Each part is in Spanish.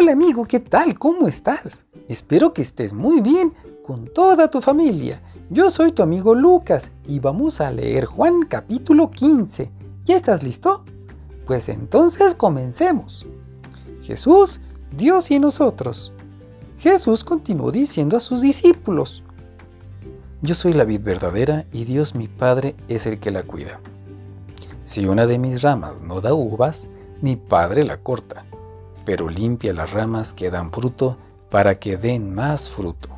Hola amigo, ¿qué tal? ¿Cómo estás? Espero que estés muy bien con toda tu familia. Yo soy tu amigo Lucas y vamos a leer Juan capítulo 15. ¿Ya estás listo? Pues entonces comencemos. Jesús, Dios y nosotros. Jesús continuó diciendo a sus discípulos, Yo soy la vid verdadera y Dios mi Padre es el que la cuida. Si una de mis ramas no da uvas, mi Padre la corta, pero limpia las ramas que dan fruto para que den más fruto.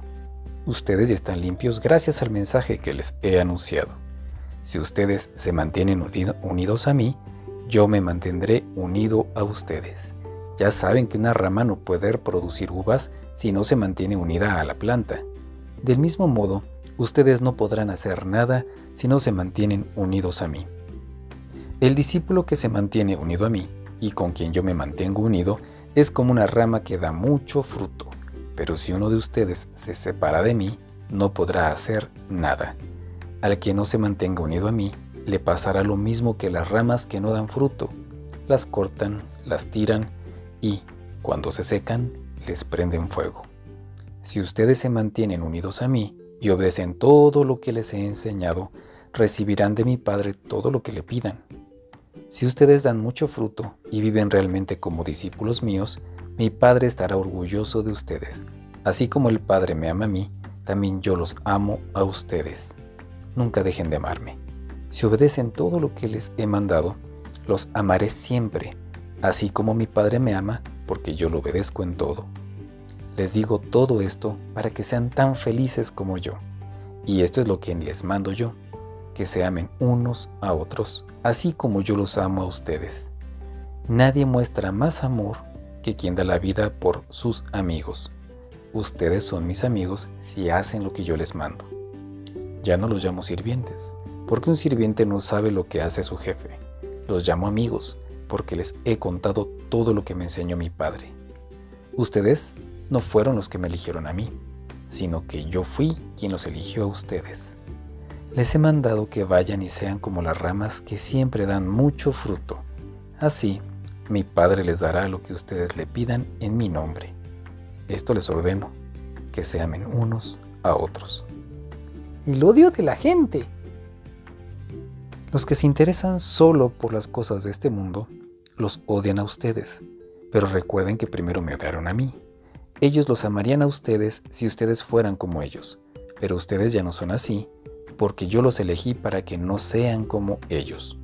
Ustedes ya están limpios gracias al mensaje que les he anunciado. Si ustedes se mantienen unidos a mí, yo me mantendré unido a ustedes. Ya saben que una rama no puede producir uvas si no se mantiene unida a la planta. Del mismo modo, ustedes no podrán hacer nada si no se mantienen unidos a mí. El discípulo que se mantiene unido a mí y con quien yo me mantengo unido es como una rama que da mucho fruto, pero si uno de ustedes se separa de mí, no podrá hacer nada. Al que no se mantenga unido a mí, le pasará lo mismo que las ramas que no dan fruto. Las cortan, las tiran y, cuando se secan, les prenden fuego. Si ustedes se mantienen unidos a mí y obedecen todo lo que les he enseñado, recibirán de mi Padre todo lo que le pidan. Si ustedes dan mucho fruto y viven realmente como discípulos míos, mi Padre estará orgulloso de ustedes. Así como el Padre me ama a mí, también yo los amo a ustedes. Nunca dejen de amarme. Si obedecen todo lo que les he mandado, los amaré siempre, así como mi Padre me ama, porque yo lo obedezco en todo. Les digo todo esto para que sean tan felices como yo. Y esto es lo que les mando yo, que se amen unos a otros, así como yo los amo a ustedes. Nadie muestra más amor que quien da la vida por sus amigos. Ustedes son mis amigos si hacen lo que yo les mando. Ya no los llamo sirvientes, porque un sirviente no sabe lo que hace su jefe. Los llamo amigos, porque les he contado todo lo que me enseñó mi padre. Ustedes no fueron los que me eligieron a mí, sino que yo fui quien los eligió a ustedes. Les he mandado que vayan y sean como las ramas que siempre dan mucho fruto. Así, mi Padre les dará lo que ustedes le pidan en mi nombre. Esto les ordeno, que se amen unos a otros. El odio de la gente. Los que se interesan solo por las cosas de este mundo, los odian a ustedes, pero recuerden que primero me odiaron a mí. Ellos los amarían a ustedes si ustedes fueran como ellos, pero ustedes ya no son así porque yo los elegí para que no sean como ellos.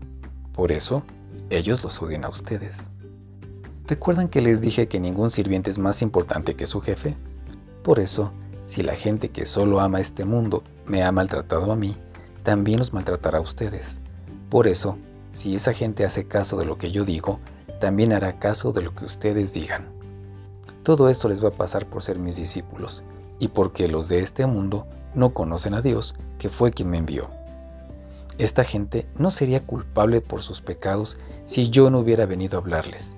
Por eso, ellos los odian a ustedes. ¿Recuerdan que les dije que ningún sirviente es más importante que su jefe? Por eso, si la gente que solo ama este mundo me ha maltratado a mí, también los maltratará a ustedes. Por eso, si esa gente hace caso de lo que yo digo, también hará caso de lo que ustedes digan. Todo esto les va a pasar por ser mis discípulos y porque los de este mundo no conocen a Dios, que fue quien me envió. Esta gente no sería culpable por sus pecados si yo no hubiera venido a hablarles,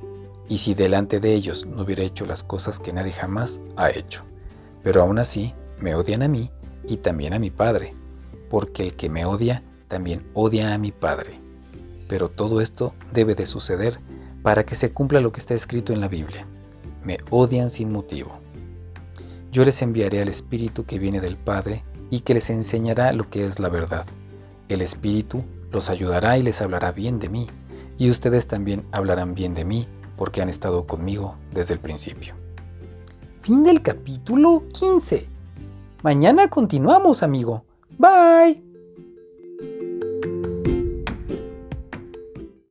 y si delante de ellos no hubiera hecho las cosas que nadie jamás ha hecho. Pero aún así, me odian a mí y también a mi Padre, porque el que me odia también odia a mi Padre. Pero todo esto debe de suceder para que se cumpla lo que está escrito en la Biblia. Me odian sin motivo. Yo les enviaré al Espíritu que viene del Padre y que les enseñará lo que es la verdad. El Espíritu los ayudará y les hablará bien de mí, y ustedes también hablarán bien de mí porque han estado conmigo desde el principio. Fin del capítulo 15. Mañana continuamos, amigo. Bye.